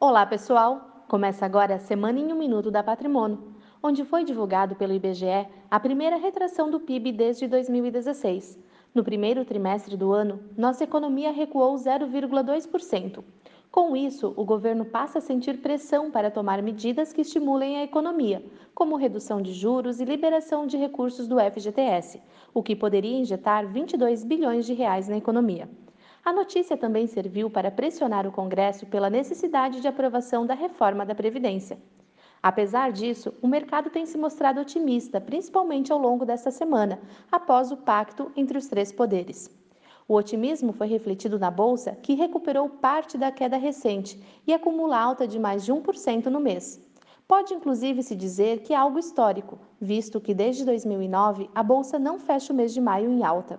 Olá, pessoal! Começa agora a Semana em um Minuto da Patrimônio, onde foi divulgado pelo IBGE a primeira retração do PIB desde 2016. No primeiro trimestre do ano, nossa economia recuou 0,2%. Com isso, o governo passa a sentir pressão para tomar medidas que estimulem a economia, como redução de juros e liberação de recursos do FGTS, o que poderia injetar 22 bilhões de reais na economia. A notícia também serviu para pressionar o Congresso pela necessidade de aprovação da reforma da Previdência. Apesar disso, o mercado tem se mostrado otimista, principalmente ao longo desta semana, após o pacto entre os três poderes. O otimismo foi refletido na bolsa, que recuperou parte da queda recente e acumula alta de mais de 1% no mês. Pode inclusive se dizer que é algo histórico, visto que desde 2009 a bolsa não fecha o mês de maio em alta.